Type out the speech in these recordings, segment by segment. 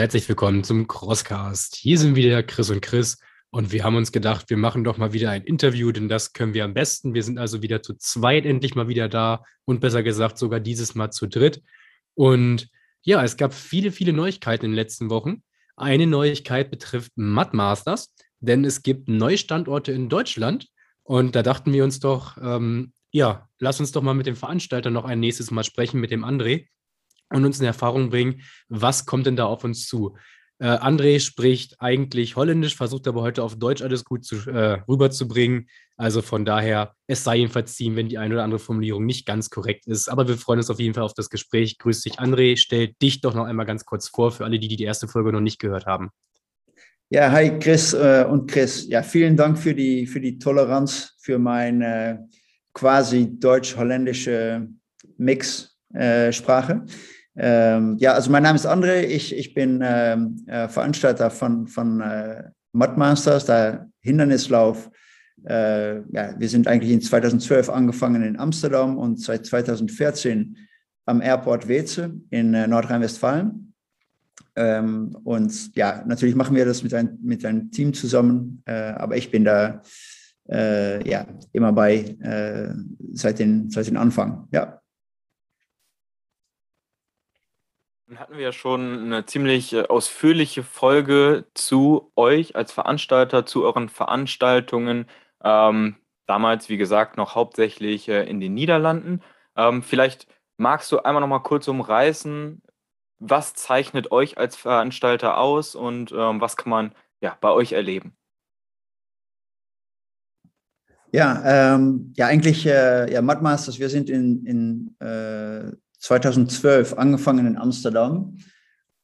herzlich willkommen zum Crosscast. Hier sind wieder Chris und Chris und wir haben uns gedacht, wir machen doch mal wieder ein Interview, denn das können wir am besten. Wir sind also wieder zu zweit endlich mal wieder da und besser gesagt sogar dieses Mal zu dritt. Und ja, es gab viele, viele Neuigkeiten in den letzten Wochen. Eine Neuigkeit betrifft Mud Masters, denn es gibt neue Standorte in Deutschland und da dachten wir uns doch, ähm, ja, lass uns doch mal mit dem Veranstalter noch ein nächstes Mal sprechen, mit dem André und uns in Erfahrung bringen, was kommt denn da auf uns zu. Äh, André spricht eigentlich Holländisch, versucht aber heute auf Deutsch alles gut zu, äh, rüberzubringen. Also von daher, es sei ihm verziehen, wenn die eine oder andere Formulierung nicht ganz korrekt ist. Aber wir freuen uns auf jeden Fall auf das Gespräch. Grüß dich, André. Stell dich doch noch einmal ganz kurz vor für alle, die die erste Folge noch nicht gehört haben. Ja, hi Chris äh, und Chris. Ja, vielen Dank für die, für die Toleranz für meine quasi deutsch-holländische Mix-Sprache. Äh, ähm, ja, also mein Name ist André, ich, ich bin ähm, äh, Veranstalter von, von äh, Mudmasters, der Hindernislauf. Äh, ja, wir sind eigentlich in 2012 angefangen in Amsterdam und seit 2014 am Airport Weze in äh, Nordrhein-Westfalen. Ähm, und ja, natürlich machen wir das mit, ein, mit einem Team zusammen, äh, aber ich bin da äh, ja, immer bei seit, den, seit den Anfang. Ja. Dann hatten wir ja schon eine ziemlich äh, ausführliche Folge zu euch als Veranstalter, zu euren Veranstaltungen. Ähm, damals, wie gesagt, noch hauptsächlich äh, in den Niederlanden. Ähm, vielleicht magst du einmal noch mal kurz umreißen, was zeichnet euch als Veranstalter aus und ähm, was kann man ja, bei euch erleben? Ja, ähm, ja eigentlich, äh, ja, Mudmasters, wir sind in, in äh, 2012 angefangen in Amsterdam.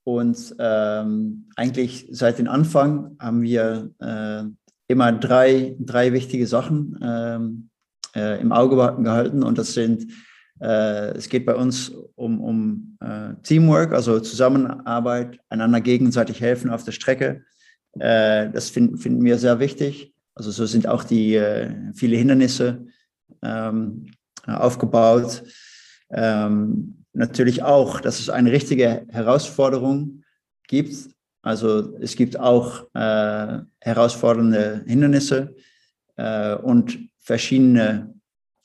Und ähm, eigentlich seit dem Anfang haben wir äh, immer drei, drei wichtige Sachen ähm, äh, im Auge gehalten. Und das sind, äh, es geht bei uns um, um äh, Teamwork, also Zusammenarbeit, einander gegenseitig helfen auf der Strecke. Äh, das find, finden wir sehr wichtig. Also so sind auch die äh, viele Hindernisse ähm, aufgebaut. Ähm, natürlich auch, dass es eine richtige Herausforderung gibt. Also es gibt auch äh, herausfordernde Hindernisse äh, und verschiedene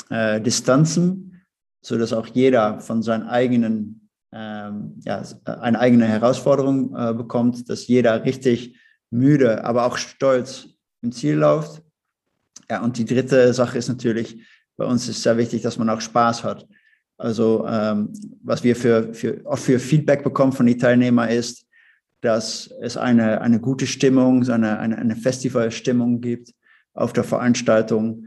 äh, Distanzen, so dass auch jeder von seinen eigenen ähm, ja, eine eigene Herausforderung äh, bekommt, dass jeder richtig müde, aber auch stolz im Ziel läuft. Ja, und die dritte Sache ist natürlich, bei uns ist sehr wichtig, dass man auch Spaß hat. Also ähm, was wir für, für, oft für Feedback bekommen von den Teilnehmern ist, dass es eine, eine gute Stimmung, eine, eine, eine Festivalstimmung gibt auf der Veranstaltung.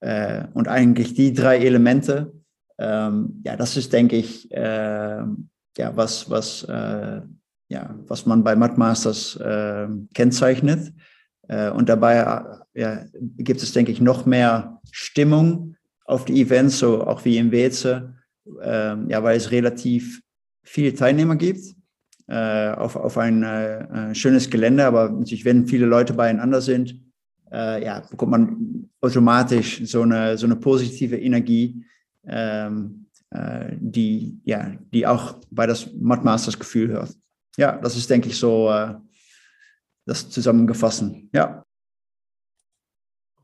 Äh, und eigentlich die drei Elemente, ähm, ja, das ist, denke ich, äh, ja, was, was, äh, ja, was man bei Mudmasters äh, kennzeichnet. Äh, und dabei ja, gibt es, denke ich, noch mehr Stimmung auf die Events, so auch wie im Weze, ähm, ja, weil es relativ viele Teilnehmer gibt äh, auf, auf ein äh, schönes Gelände. Aber natürlich, wenn viele Leute beieinander sind, äh, ja, bekommt man automatisch so eine, so eine positive Energie, ähm, äh, die, ja, die auch bei das Mudmasters Gefühl hört. Ja, das ist, denke ich, so äh, das zusammengefassen. Ja.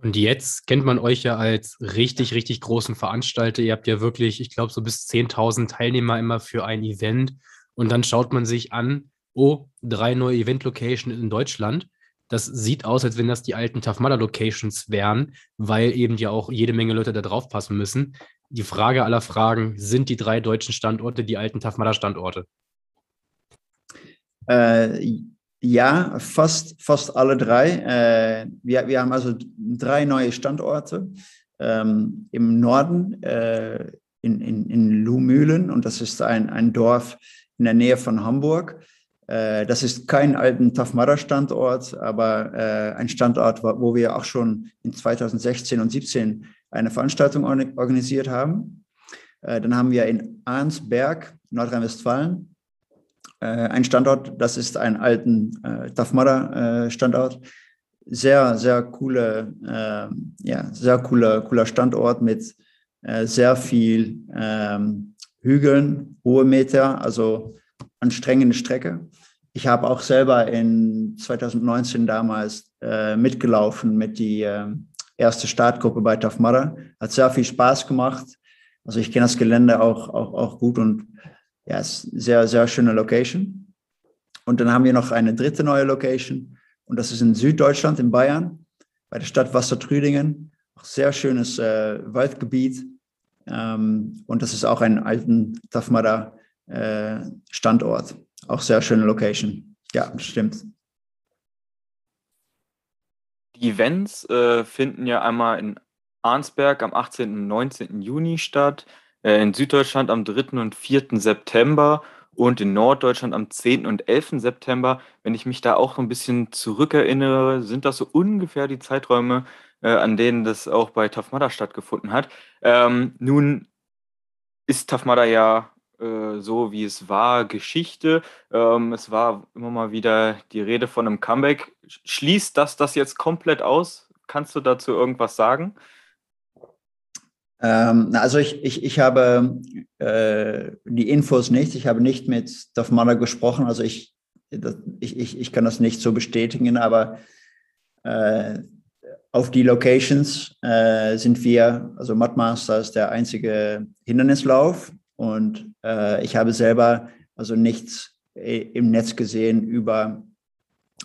Und jetzt kennt man euch ja als richtig, richtig großen Veranstalter. Ihr habt ja wirklich, ich glaube, so bis 10.000 Teilnehmer immer für ein Event. Und dann schaut man sich an, oh, drei neue Event-Locations in Deutschland. Das sieht aus, als wenn das die alten Tafmada-Locations wären, weil eben ja auch jede Menge Leute da drauf passen müssen. Die Frage aller Fragen, sind die drei deutschen Standorte die alten Tafmada-Standorte? Äh, ja, fast, fast alle drei. Äh, wir, wir haben also drei neue Standorte ähm, im Norden äh, in, in, in Luhmühlen und das ist ein, ein Dorf in der Nähe von Hamburg. Äh, das ist kein alten Tafmara-Standort, aber äh, ein Standort, wo wir auch schon in 2016 und 2017 eine Veranstaltung organisiert haben. Äh, dann haben wir in Arnsberg, Nordrhein-Westfalen, ein Standort, das ist ein alten äh, Tafmada-Standort. Äh, sehr, sehr coole, äh, ja, sehr cooler, cooler Standort mit äh, sehr viel ähm, Hügeln, hohe Meter, also anstrengende Strecke. ich habe auch selber in 2019 damals äh, mitgelaufen mit die äh, erste Startgruppe bei Mudder. Hat sehr viel Spaß gemacht. Also ich kenne das Gelände auch, auch, auch gut und ja, ist sehr, sehr schöne Location. Und dann haben wir noch eine dritte neue Location und das ist in Süddeutschland, in Bayern, bei der Stadt Wassertrüdingen. Auch sehr schönes äh, Waldgebiet. Ähm, und das ist auch ein alten Mudder äh, Standort. Auch sehr schöne Location. Ja, stimmt. Die Events äh, finden ja einmal in Arnsberg am 18. und 19. Juni statt, in Süddeutschland am 3. und 4. September und in Norddeutschland am 10. und 11. September. Wenn ich mich da auch ein bisschen zurückerinnere, sind das so ungefähr die Zeiträume, äh, an denen das auch bei Tafmada stattgefunden hat. Ähm, nun ist Tafmada ja äh, so wie es war, Geschichte. Ähm, es war immer mal wieder die Rede von einem Comeback. Schließt das das jetzt komplett aus? Kannst du dazu irgendwas sagen? Ähm, also ich, ich, ich habe äh, die Infos nicht. Ich habe nicht mit Dafmana gesprochen. Also ich, ich, ich, ich kann das nicht so bestätigen, aber äh, auf die Locations äh, sind wir, also Mudmaster ist der einzige Hindernislauf und äh, ich habe selber also nichts im Netz gesehen über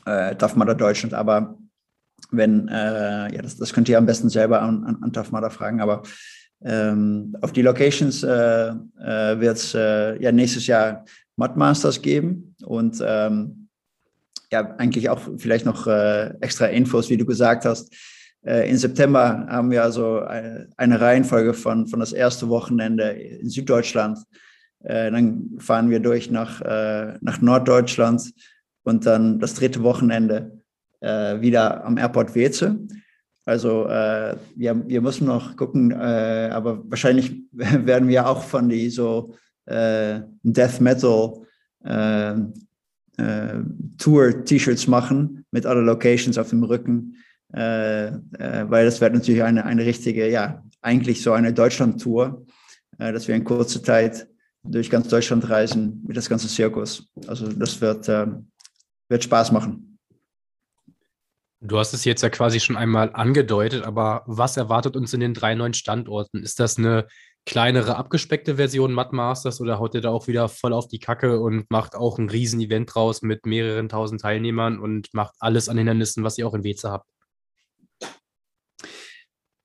äh, Tough Deutschland, aber wenn, äh, ja, das, das könnt ihr am besten selber an, an, an Tough fragen, aber ähm, auf die Locations äh, äh, wird es äh, ja nächstes Jahr Mudmasters geben und ähm, ja, eigentlich auch vielleicht noch äh, extra Infos, wie du gesagt hast. Äh, in September haben wir also eine Reihenfolge von, von das erste Wochenende in Süddeutschland. Äh, dann fahren wir durch nach, äh, nach Norddeutschland und dann das dritte Wochenende wieder am Airport Weze. Also äh, wir, wir müssen noch gucken, äh, aber wahrscheinlich werden wir auch von die so äh, Death Metal Tour T-Shirts machen mit alle Locations auf dem Rücken äh, äh, weil das wird natürlich eine, eine richtige, ja, eigentlich so eine Deutschland-Tour, äh, dass wir in kurzer Zeit durch ganz Deutschland reisen mit das ganze Zirkus. Also das wird, äh, wird Spaß machen. Du hast es jetzt ja quasi schon einmal angedeutet, aber was erwartet uns in den drei neuen Standorten? Ist das eine kleinere, abgespeckte Version Mud Masters oder haut ihr da auch wieder voll auf die Kacke und macht auch ein Riesen-Event draus mit mehreren tausend Teilnehmern und macht alles an Hindernissen, was ihr auch in Weze habt?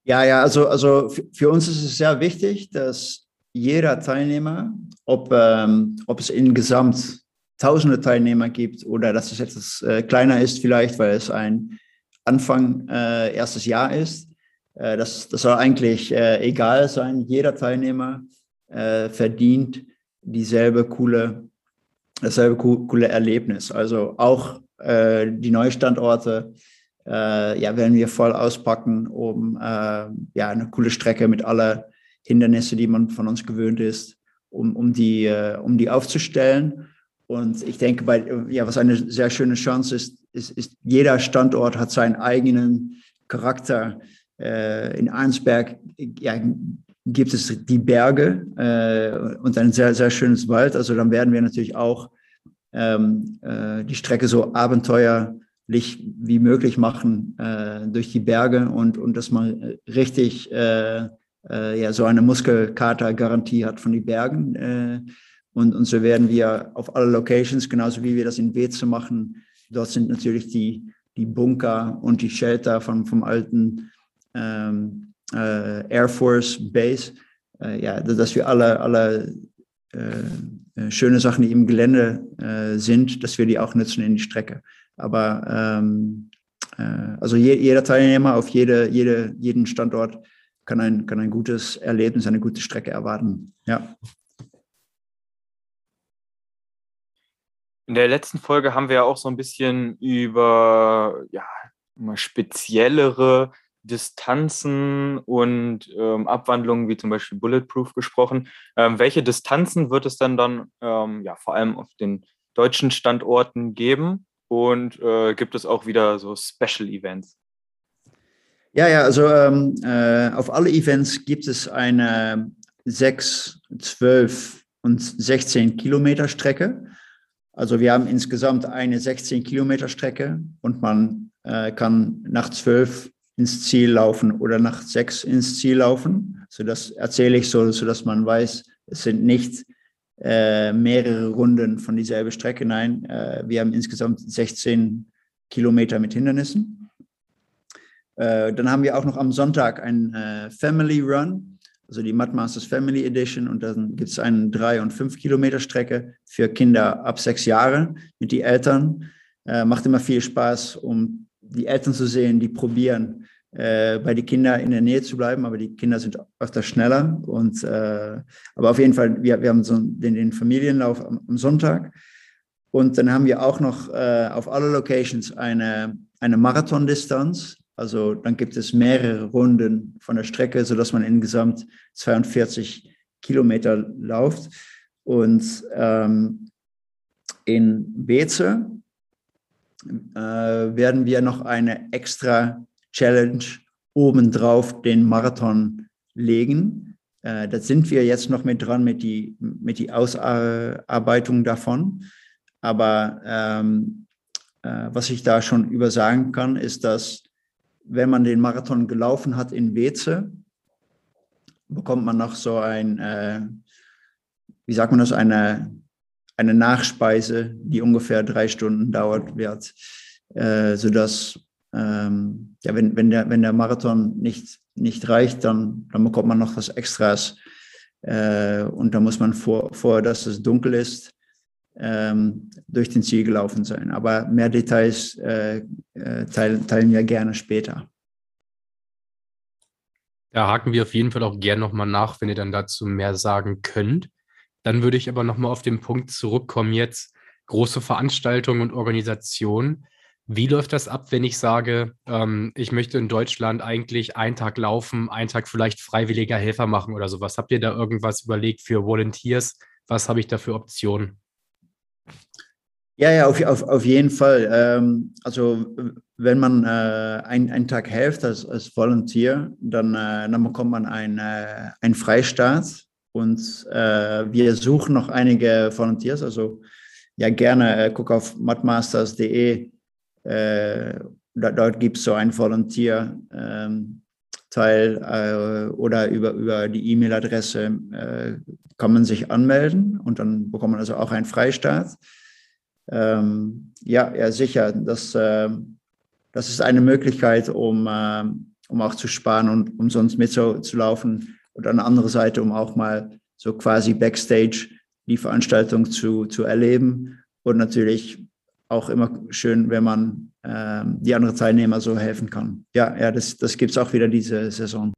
Ja, ja, also, also für uns ist es sehr wichtig, dass jeder Teilnehmer, ob, ähm, ob es insgesamt tausende Teilnehmer gibt oder dass es etwas äh, kleiner ist vielleicht, weil es ein Anfang äh, erstes Jahr ist, äh, das, das soll eigentlich äh, egal sein. Jeder Teilnehmer äh, verdient dieselbe coole, dasselbe coole Erlebnis. Also auch äh, die Neustandorte äh, ja, werden wir voll auspacken, um ja, eine coole Strecke mit aller Hindernisse, die man von uns gewöhnt ist, um, um, die, um die aufzustellen. Und ich denke, bei, ja, was eine sehr schöne Chance ist, ist, ist jeder Standort hat seinen eigenen Charakter. Äh, in Arnsberg ja, gibt es die Berge äh, und ein sehr, sehr schönes Wald. Also dann werden wir natürlich auch ähm, äh, die Strecke so Abenteuer wie möglich machen äh, durch die Berge und, und dass man richtig äh, äh, ja, so eine Muskelkater-Garantie hat von den Bergen. Äh, und, und so werden wir auf alle Locations, genauso wie wir das in Weze machen, dort sind natürlich die, die Bunker und die Shelter von, vom alten ähm, äh, Air Force Base, äh, ja, dass wir alle, alle schöne Sachen, die im Gelände sind, dass wir die auch nutzen in die Strecke. Aber ähm, äh, also je, jeder Teilnehmer auf jede, jede, jeden Standort kann ein, kann ein gutes Erlebnis, eine gute Strecke erwarten. Ja. In der letzten Folge haben wir ja auch so ein bisschen über ja, speziellere Distanzen und ähm, Abwandlungen wie zum Beispiel Bulletproof gesprochen. Ähm, welche Distanzen wird es denn dann ähm, ja, vor allem auf den deutschen Standorten geben? und äh, gibt es auch wieder so Special Events? Ja, ja, also ähm, äh, auf alle Events gibt es eine 6, 12 und 16 Kilometer Strecke. Also wir haben insgesamt eine 16 Kilometer Strecke und man äh, kann nach zwölf ins Ziel laufen oder nach sechs ins Ziel laufen. So das erzähle ich so, so dass man weiß, es sind nicht äh, mehrere Runden von dieselben Strecke. Nein, äh, wir haben insgesamt 16 Kilometer mit Hindernissen. Äh, dann haben wir auch noch am Sonntag einen äh, Family Run, also die Mud Masters Family Edition. Und dann gibt es eine 3 und 5 Kilometer Strecke für Kinder ab sechs Jahren mit den Eltern. Äh, macht immer viel Spaß, um die Eltern zu sehen, die probieren, äh, bei den Kindern in der Nähe zu bleiben, aber die Kinder sind öfter schneller. Und, äh, aber auf jeden Fall, wir, wir haben so den, den Familienlauf am, am, Sonntag. Und dann haben wir auch noch äh, auf alle Locations eine, eine Marathondistanz. Also dann gibt es mehrere Runden von der Strecke, sodass man insgesamt 42 Kilometer läuft. Und ähm, in Beze äh, werden wir noch eine extra Challenge obendrauf den Marathon legen. Äh, da sind wir jetzt noch mit dran mit die, mit die Ausarbeitung davon. Aber ähm, äh, was ich da schon übersagen kann, ist, dass wenn man den Marathon gelaufen hat in Weze, bekommt man noch so ein, äh, wie sagt man das, eine, eine Nachspeise, die ungefähr drei Stunden dauert wird, äh, sodass ähm, ja, wenn, wenn, der, wenn der Marathon nicht, nicht reicht, dann, dann bekommt man noch was Extras. Äh, und da muss man vor, vor dass es dunkel ist, ähm, durch den Ziel gelaufen sein. Aber mehr Details äh, äh, teilen, teilen wir gerne später. Da haken wir auf jeden Fall auch gerne nochmal nach, wenn ihr dann dazu mehr sagen könnt. Dann würde ich aber nochmal auf den Punkt zurückkommen jetzt, große Veranstaltungen und Organisationen. Wie läuft das ab, wenn ich sage, ähm, ich möchte in Deutschland eigentlich einen Tag laufen, einen Tag vielleicht freiwilliger Helfer machen oder sowas? Habt ihr da irgendwas überlegt für Volunteers? Was habe ich da für Optionen? Ja, ja, auf, auf, auf jeden Fall. Ähm, also wenn man äh, ein, einen Tag hilft als, als Volunteer, dann, äh, dann bekommt man einen, äh, einen Freistaat und äh, wir suchen noch einige Volunteers. Also ja, gerne äh, guck auf mudmasters.de äh, dort gibt es so einen Volunteer. Ähm, Teil äh, oder über, über die E-Mail-Adresse äh, kann man sich anmelden und dann bekommt man also auch einen Freistaat. Ähm, ja, ja, sicher. Das, äh, das ist eine Möglichkeit, um, äh, um auch zu sparen und um sonst mitzulaufen. Und an der anderen Seite, um auch mal so quasi Backstage die Veranstaltung zu, zu erleben und natürlich auch immer schön, wenn man ähm, die anderen Teilnehmer so helfen kann. Ja, ja das, das gibt es auch wieder diese Saison.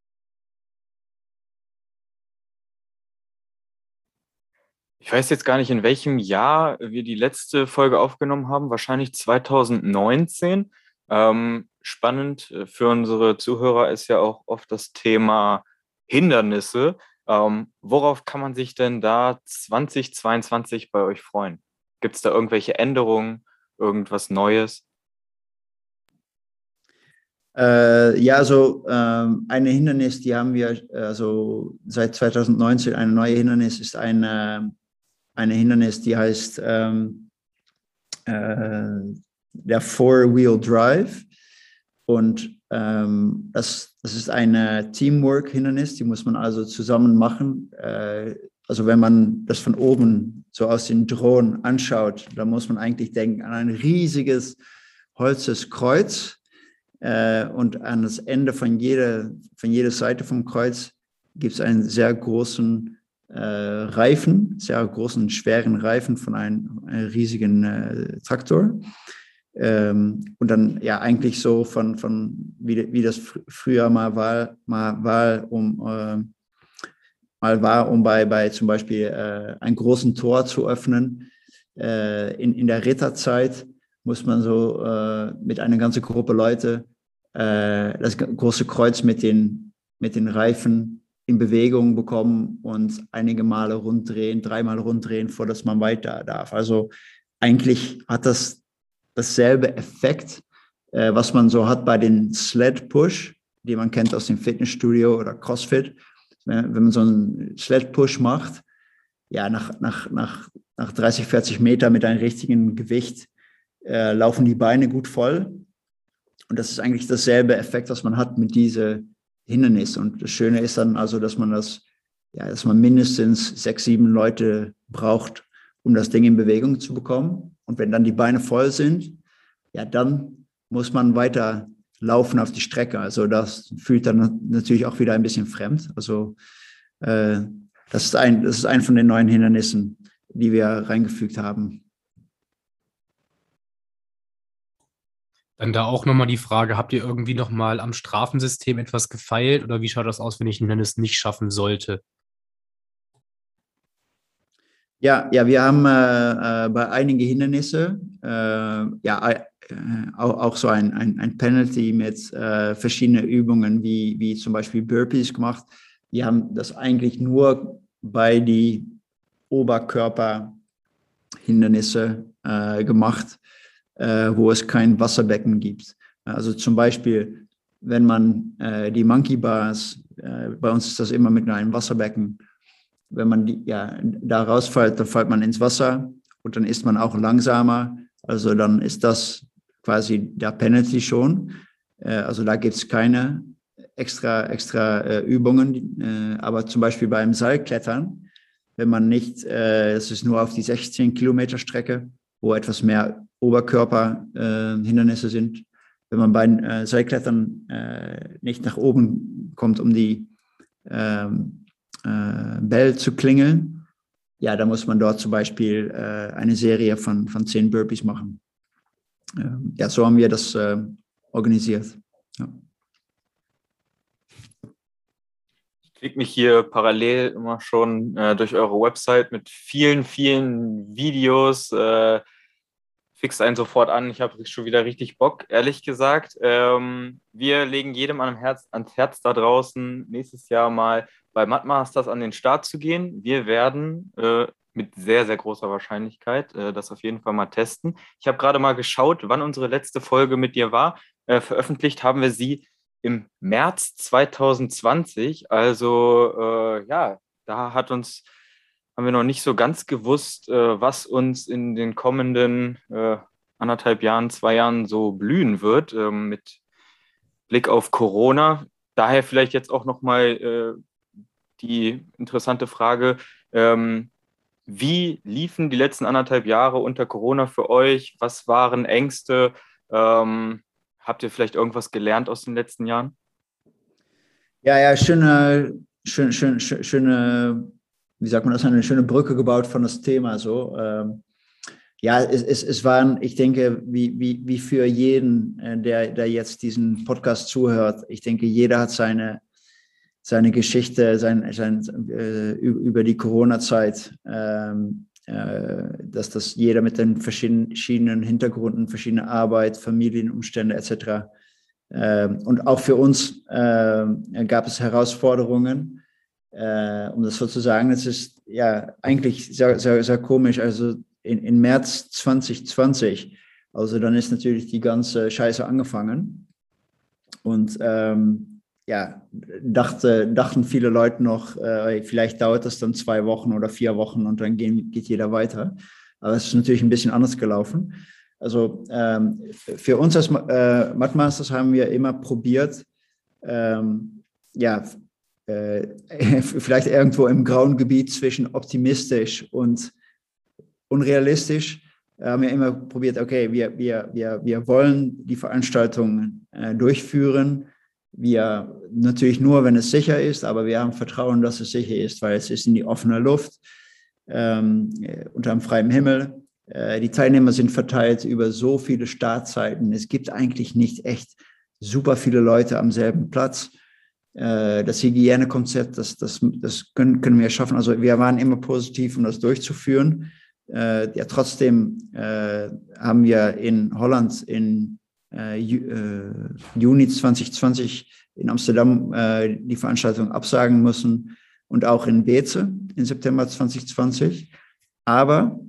Ich weiß jetzt gar nicht, in welchem Jahr wir die letzte Folge aufgenommen haben. Wahrscheinlich 2019. Ähm, spannend äh, für unsere Zuhörer ist ja auch oft das Thema Hindernisse. Ähm, worauf kann man sich denn da 2022 bei euch freuen? Gibt es da irgendwelche Änderungen? irgendwas Neues? Äh, ja, also ähm, eine Hindernis, die haben wir also seit 2019, eine neue Hindernis ist eine, eine Hindernis, die heißt ähm, äh, der Four-Wheel Drive. Und ähm, das, das ist eine Teamwork-Hindernis, die muss man also zusammen machen. Äh, also wenn man das von oben so aus den Drohnen anschaut, dann muss man eigentlich denken an ein riesiges holzes Kreuz äh, und an das Ende von jeder, von jeder Seite vom Kreuz gibt es einen sehr großen Reifen, sehr großen, schweren Reifen von einem, einem riesigen äh, Traktor. Ähm, und dann ja eigentlich so von, von wie, wie das fr früher mal war, mal war um äh, mal war, um bei, bei zum Beispiel äh, ein großen Tor zu öffnen. Äh, in, in der Ritterzeit muss man so äh, mit einer ganzen Gruppe Leute äh, das große Kreuz mit den, mit den Reifen in Bewegung bekommen und einige Male runddrehen, dreimal runddrehen, vor dass man weiter darf. Also eigentlich hat das dasselbe Effekt, äh, was man so hat bei den Sled Push, die man kennt aus dem Fitnessstudio oder CrossFit wenn, wenn man so einen Sled Push macht, ja, nach, nach, nach, nach 30, 40 Meter mit einem richtigen Gewicht äh, laufen die Beine gut voll. Und das ist eigentlich dasselbe Effekt, was man hat mit diesen Hindernissen. Und das Schöne ist dann also, dass man das, ja, dass man mindestens sechs, sieben Leute braucht, um das Ding in Bewegung zu bekommen. Und wenn dann die Beine voll sind, ja, dann muss man weiter laufen auf die Strecke. Also das fühlt dann natürlich auch wieder ein bisschen fremd. Also äh, das, ist ein, das ist ein von den neuen Hindernissen, die wir reingefügt haben. Dann da auch nochmal die Frage, habt ihr irgendwie nochmal am Strafensystem etwas gefeilt oder wie schaut das aus, wenn ich Hindernis nicht schaffen sollte? Ja, ja, wir haben äh, äh bei einigen Hindernissen äh, ja äh, auch, auch, so ein, ein, ein Penalty mit äh, verschiedenen Übungen wie, wie zum Beispiel Burpees gemacht. Wir haben das eigentlich nur bei die Oberkörperhindernisse äh, wo es kein Wasserbecken gibt. Also zum Beispiel, wenn man die Monkey Bars, bei uns ist das immer mit einem Wasserbecken, wenn man die, ja, da rausfällt, dann fällt man ins Wasser und dann ist man auch langsamer. Also dann ist das quasi der Penalty schon. Äh, also da gibt es keine extra, extra äh, Übungen. Äh, aber zum Beispiel beim Seilklettern, wenn man nicht, es ist nur auf die 16 Kilometer Strecke, wo etwas mehr Oberkörperhindernisse sind. Wenn man beim Seilklettern nicht nach oben kommt, um die ähm, äh, Bell zu klingeln, ja, da muss man dort zum Beispiel äh, eine Serie von, von zehn Burpees machen. Ähm, ja, so haben wir das äh, organisiert. Ja. Ich klicke mich hier parallel immer schon äh, durch eure Website mit vielen, vielen Videos. Fixt einen sofort an. Ich habe schon wieder richtig Bock, ehrlich gesagt. Ähm, wir legen jedem an Herz, ans Herz da draußen, nächstes Jahr mal bei Mudmasters an den Start zu gehen. Wir werden äh, mit sehr, sehr großer Wahrscheinlichkeit äh, das auf jeden Fall mal testen. Ich habe gerade mal geschaut, wann unsere letzte Folge mit dir war. Äh, veröffentlicht haben wir sie im März 2020. Also äh, ja, da hat uns, haben wir noch nicht so ganz gewusst, äh, was uns in den kommenden äh, anderthalb Jahren, zwei Jahren so blühen wird ähm, mit Blick auf Corona. Daher vielleicht jetzt auch nochmal die interessante Frage, ähm, wie liefen die letzten anderthalb Jahre unter Corona für euch? Was waren Ängste? Ähm, habt ihr vielleicht irgendwas gelernt aus den letzten Jahren? Ja, ja, schöne, schöne, schöne, schöne wie sagt man das, eine schöne Brücke gebaut von das Thema. So. Ähm, ja, es, es, es waren, ich denke, wie, wie, wie für jeden, äh, der, der jetzt diesen Podcast zuhört, ich denke, jeder hat seine seine Geschichte sein, sein, äh, über die Corona-Zeit, ähm, äh, dass das jeder mit den verschiedenen Hintergründen, verschiedene Arbeit, Familienumstände etc. Äh, und auch für uns äh, gab es Herausforderungen, äh, um das so zu sagen. Es ist ja eigentlich sehr, sehr, sehr komisch. Also in, in März 2020, also dann ist natürlich die ganze Scheiße angefangen. Und ähm, ja, dachte, dachten viele Leute noch, äh, vielleicht dauert das dann zwei Wochen oder vier Wochen und dann gehen, geht jeder weiter. Aber es ist natürlich ein bisschen anders gelaufen. Also ähm, für uns als äh, Mathmasters haben wir immer probiert, ähm, ja, äh, vielleicht irgendwo im grauen Gebiet zwischen optimistisch und unrealistisch, haben wir immer probiert, okay, wir, wir, wir, wir wollen die Veranstaltung äh, durchführen wir natürlich nur, wenn es sicher ist, aber wir haben Vertrauen, dass es sicher ist, weil es ist in die offene Luft, ähm, unter dem freien Himmel. Äh, die Teilnehmer sind verteilt über so viele Startzeiten. Es gibt eigentlich nicht echt super viele Leute am selben Platz. Äh, das Hygienekonzept, das, das, das können, können wir schaffen. Also wir waren immer positiv, um das durchzuführen. Äh, ja, trotzdem äh, haben wir in Holland in äh, äh, Juni 2020 in Amsterdam äh, die Veranstaltung absagen müssen und auch in Beze im September 2020. Aber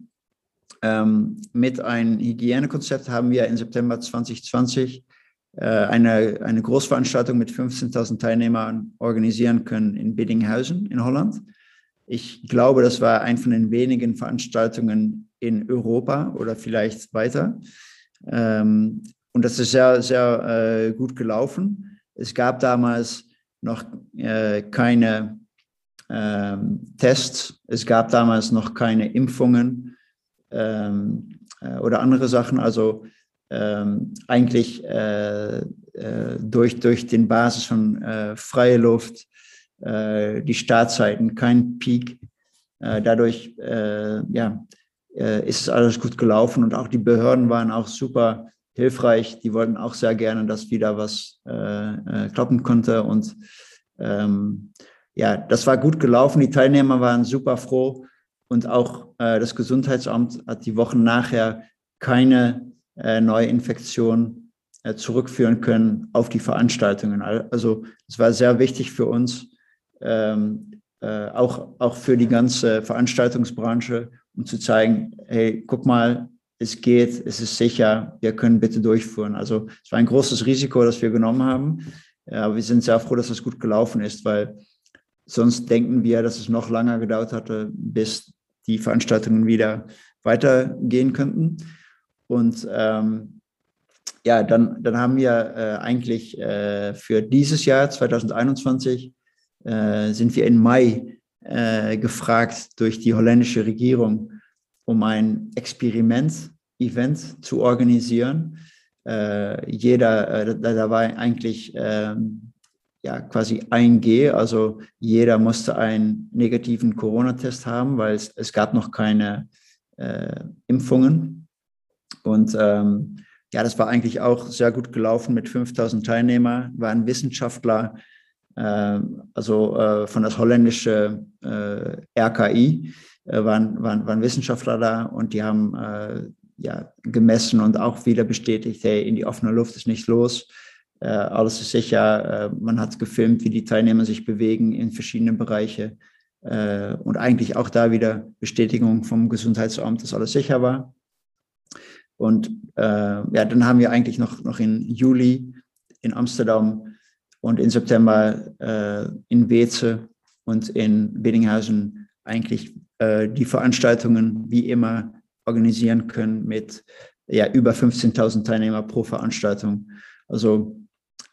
ähm, mit einem Hygienekonzept haben wir im September 2020 äh, eine, eine Großveranstaltung mit 15.000 Teilnehmern organisieren können in Biddinghausen in Holland ich glaube, das war ein von den wenigen Veranstaltungen in Europa oder vielleicht weiter. Ähm, und das ist sehr, sehr äh, gut gelaufen. Es gab damals noch äh, keine ähm, Tests, es gab damals noch keine Impfungen ähm, äh, oder andere Sachen. Also ähm, eigentlich äh, äh, durch, durch den Basis von äh, freie Luft, die Startzeiten, kein Peak. dadurch ja, ist es alles gut gelaufen und auch die Behörden waren auch super hilfreich. Die wollten auch sehr gerne, dass wieder was äh, äh, klappen konnte. Und ähm, ja, das war gut gelaufen. Die Teilnehmer waren super froh. Und auch äh, das Gesundheitsamt hat die Wochen nachher keine äh, neue Infektion äh, zurückführen können auf die Veranstaltungen. Also es war sehr wichtig für uns, ähm, äh, auch, auch für die ganze Veranstaltungsbranche, um zu zeigen, hey, guck mal, es geht, es ist sicher, wir können bitte durchführen. Also es war ein großes Risiko, das wir genommen haben. Aber wir sind sehr froh, dass es gut gelaufen ist, weil sonst denken wir, dass es noch länger gedauert hatte, bis die Veranstaltungen wieder weitergehen könnten. Und ähm, ja, dann, dann haben wir äh, eigentlich äh, für dieses Jahr 2021 äh, sind wir im Mai äh, gefragt durch die holländische Regierung, um ein Experiment-Event zu organisieren. Äh, jeder, äh, da, da, war eigentlich ähm, ja, quasi 1G, also jeder musste einen negativen Corona-Test haben, weil es, es gab noch keine Impfungen. Und ähm, ja, das war eigentlich auch sehr gut gelaufen mit 5000 Teilnehmern, waren Wissenschaftler, äh, also äh, von das holländische äh, RKI, äh, waren, waren, waren Wissenschaftler da und die haben äh, ja, gemessen und auch wieder bestätigt, hey, in die offene Luft ist nicht los. Äh, alles ist sicher. Man hat gefilmt, wie die Teilnehmer sich bewegen in verschiedene Bereiche. Und eigentlich auch da wieder Bestätigung vom Gesundheitsamt, dass alles sicher war. Und äh, ja, dann haben wir eigentlich noch, noch in Juli in Amsterdam und in September in Weze und in Bedinghausen eigentlich äh, die Veranstaltungen wie immer organisieren können mit ja, über 15.000 Teilnehmer pro Veranstaltung. Also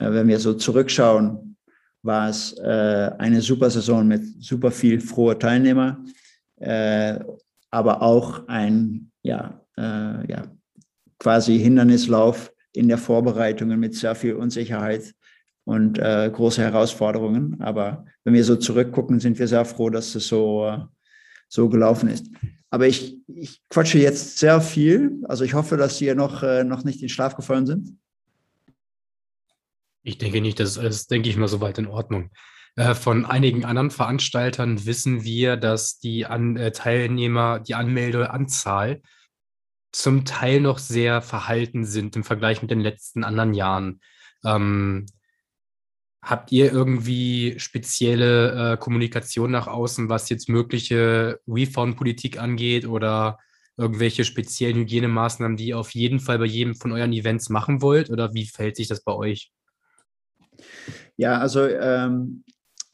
äh, wenn wir so zurückschauen, war es äh, eine super Saison mit super viel froher Teilnehmer, äh, aber auch ein ja, äh, ja, quasi Hindernislauf in der Vorbereitung mit sehr viel Unsicherheit und äh, große Herausforderungen. Aber wenn wir so zurückgucken, sind wir sehr froh, dass es so so gelaufen ist. Aber ich, ich quatsche jetzt sehr viel. Also ich hoffe, dass Sie noch, äh, noch nicht in Schlaf gefallen sind. Ich denke nicht, das ist denke ich mal, soweit in Ordnung. Äh, von einigen anderen Veranstaltern wissen wir, dass die An äh, Teilnehmer, die Anmeldeanzahl zum Teil noch sehr verhalten sind im Vergleich mit den letzten anderen Jahren. Ähm, Habt ihr irgendwie spezielle äh, Kommunikation nach außen, was jetzt mögliche Refund-Politik angeht oder irgendwelche speziellen Hygienemaßnahmen, die ihr auf jeden Fall bei jedem von euren Events machen wollt? Oder wie verhält sich das bei euch? Ja, also ähm,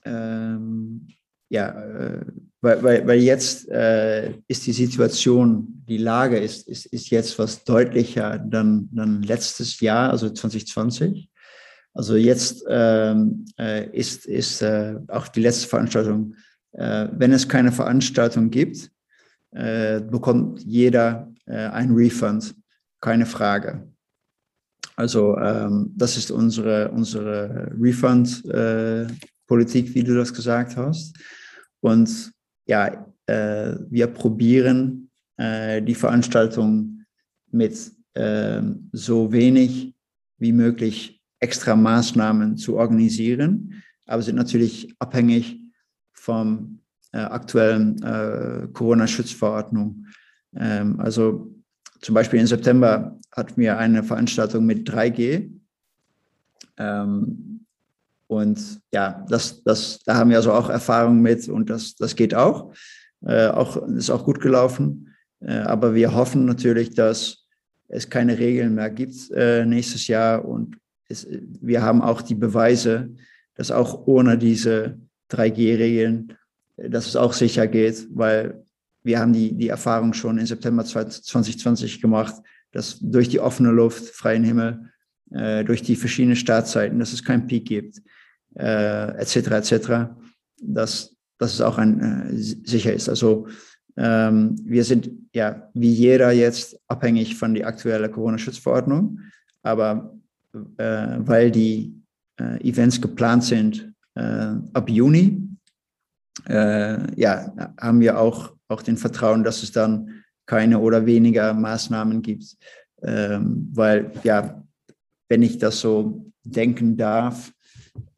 ähm, ja, äh, weil, weil, weil jetzt äh, ist die Situation, die Lage ist, ist, ist jetzt was deutlicher dann, dann letztes Jahr, also 2020. Also jetzt ähm, äh, ist, ist äh, auch die letzte Veranstaltung, äh, wenn es keine Veranstaltung gibt, äh, bekommt jeder äh, ein Refund, keine Frage. Also ähm, das ist unsere, unsere Refund-Politik, wie du das gesagt hast. Und ja, äh, wir probieren die Veranstaltung mit ähm, so wenig wie möglich extra Maßnahmen zu organisieren, aber sind natürlich abhängig vom äh, aktuellen äh, Corona-Schutzverordnung. Ähm, also zum Beispiel im September hatten wir eine Veranstaltung mit 3G. Ähm, und ja, das, das, da haben wir also auch Erfahrung mit und das, das geht auch. Äh, auch ist auch gut gelaufen. Äh, aber wir hoffen natürlich, dass es keine Regeln mehr gibt äh, nächstes Jahr und es, wir haben auch die Beweise, dass auch ohne diese 3G-Regeln dass es auch sicher geht, weil wir haben die, die Erfahrung schon im September 2020 gemacht, dass durch die offene Luft, freien Himmel, äh, durch die verschiedenen Startzeiten, dass es keinen Peak gibt, äh, etc., etc., dass, dass es auch ein, äh, sicher ist. Also ähm, wir sind ja wie jeder jetzt abhängig von der aktuellen Corona-Schutzverordnung, aber äh, weil die äh, Events geplant sind äh, ab Juni, äh, ja, haben wir auch, auch den Vertrauen, dass es dann keine oder weniger Maßnahmen gibt. Ähm, weil, ja, wenn ich das so denken darf,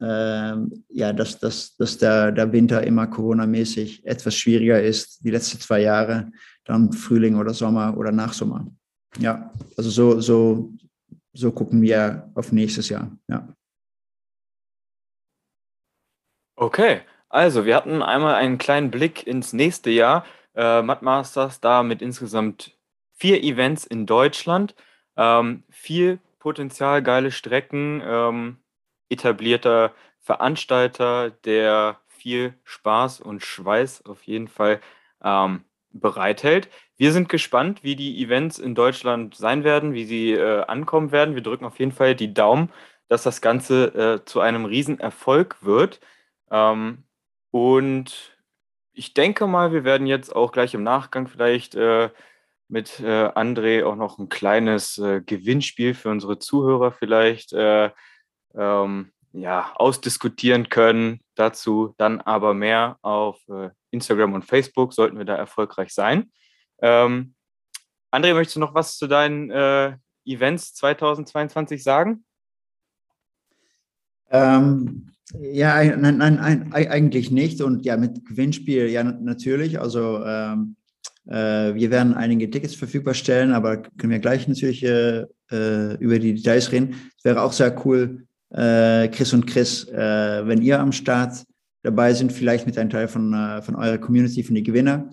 ähm, ja, dass, dass, dass der, der Winter immer Corona-mäßig etwas schwieriger ist, die letzten zwei Jahre, dann Frühling oder Sommer oder Nachsommer. Ja, also so, so, so gucken wir auf nächstes Jahr. Ja. Okay, also wir hatten einmal einen kleinen Blick ins nächste Jahr. Äh, Masters da mit insgesamt vier Events in Deutschland. Ähm, viel Potenzial, geile Strecken, ähm, etablierter Veranstalter, der viel Spaß und Schweiß auf jeden Fall ähm, bereithält. Wir sind gespannt, wie die Events in Deutschland sein werden, wie sie äh, ankommen werden. Wir drücken auf jeden Fall die Daumen, dass das Ganze äh, zu einem Riesenerfolg wird. Ähm, und ich denke mal, wir werden jetzt auch gleich im Nachgang vielleicht äh, mit äh, André auch noch ein kleines äh, Gewinnspiel für unsere Zuhörer vielleicht äh, ähm, ja, ausdiskutieren können. Dazu dann aber mehr auf äh, Instagram und Facebook, sollten wir da erfolgreich sein. Ähm, André, möchtest du noch was zu deinen äh, Events 2022 sagen? Ähm, ja, nein, nein, nein, eigentlich nicht. Und ja, mit Gewinnspiel, ja, natürlich. Also ähm, äh, wir werden einige Tickets verfügbar stellen, aber können wir gleich natürlich äh, äh über die Details reden. Es wäre auch sehr cool, äh, Chris und Chris, äh, wenn ihr am Start dabei sind, vielleicht mit einem Teil von, äh, von eurer Community, von den Gewinner.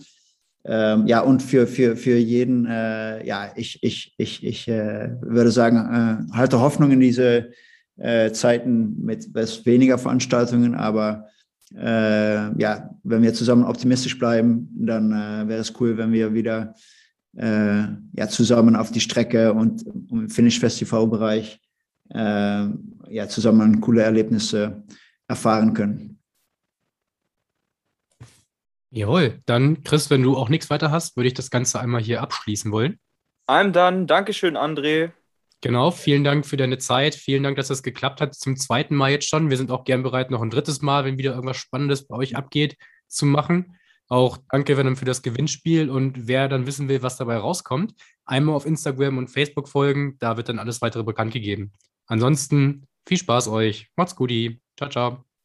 Ähm, ja, und für, für, für jeden, ja, ich, ich, ich, ich würde sagen, halte Hoffnung in diese äh, Zeiten mit weniger Veranstaltungen, aber äh, ja, wenn wir zusammen optimistisch bleiben, dann äh, wäre es cool, wenn wir wieder äh, ja, zusammen auf die Strecke und im Finish Festival Bereich äh, ja, zusammen coole Erlebnisse erfahren können. Jawohl, dann Chris, wenn du auch nichts weiter hast, würde ich das Ganze einmal hier abschließen wollen. I'm done. Dankeschön, André. Genau, vielen Dank für deine Zeit. Vielen Dank, dass das geklappt hat. Zum zweiten Mal jetzt schon. Wir sind auch gern bereit, noch ein drittes Mal, wenn wieder irgendwas Spannendes bei euch abgeht, zu machen. Auch danke, Venom, für das Gewinnspiel. Und wer dann wissen will, was dabei rauskommt, einmal auf Instagram und Facebook folgen. Da wird dann alles weitere bekannt gegeben. Ansonsten viel Spaß euch. Macht's gut. Ciao, ciao.